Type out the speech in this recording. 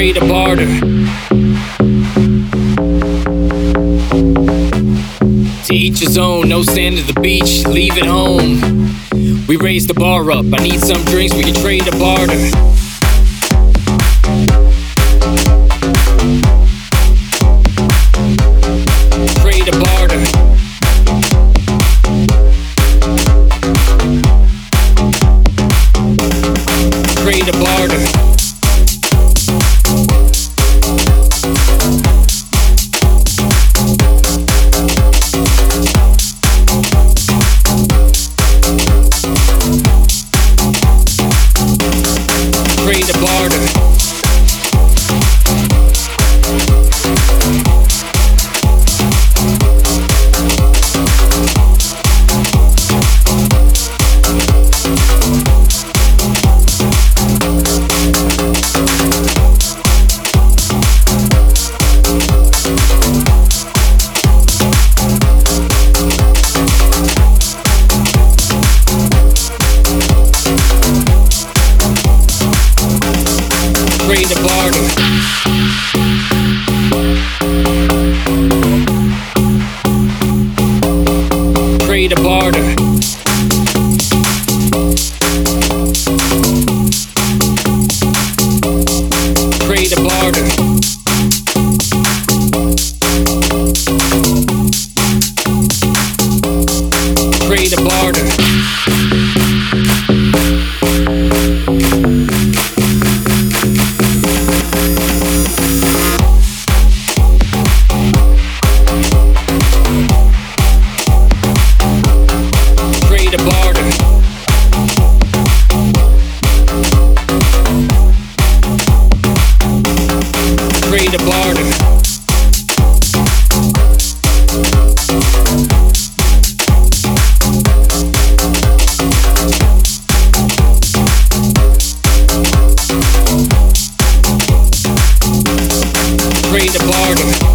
A barter. To each his own, no sand at the beach, leave it home. We raise the bar up, I need some drinks, we can trade a barter. Trade a barter. Trade a barter. free to barter. free to barter. Free to barter. Free to barter. in the party. tonight. The bar.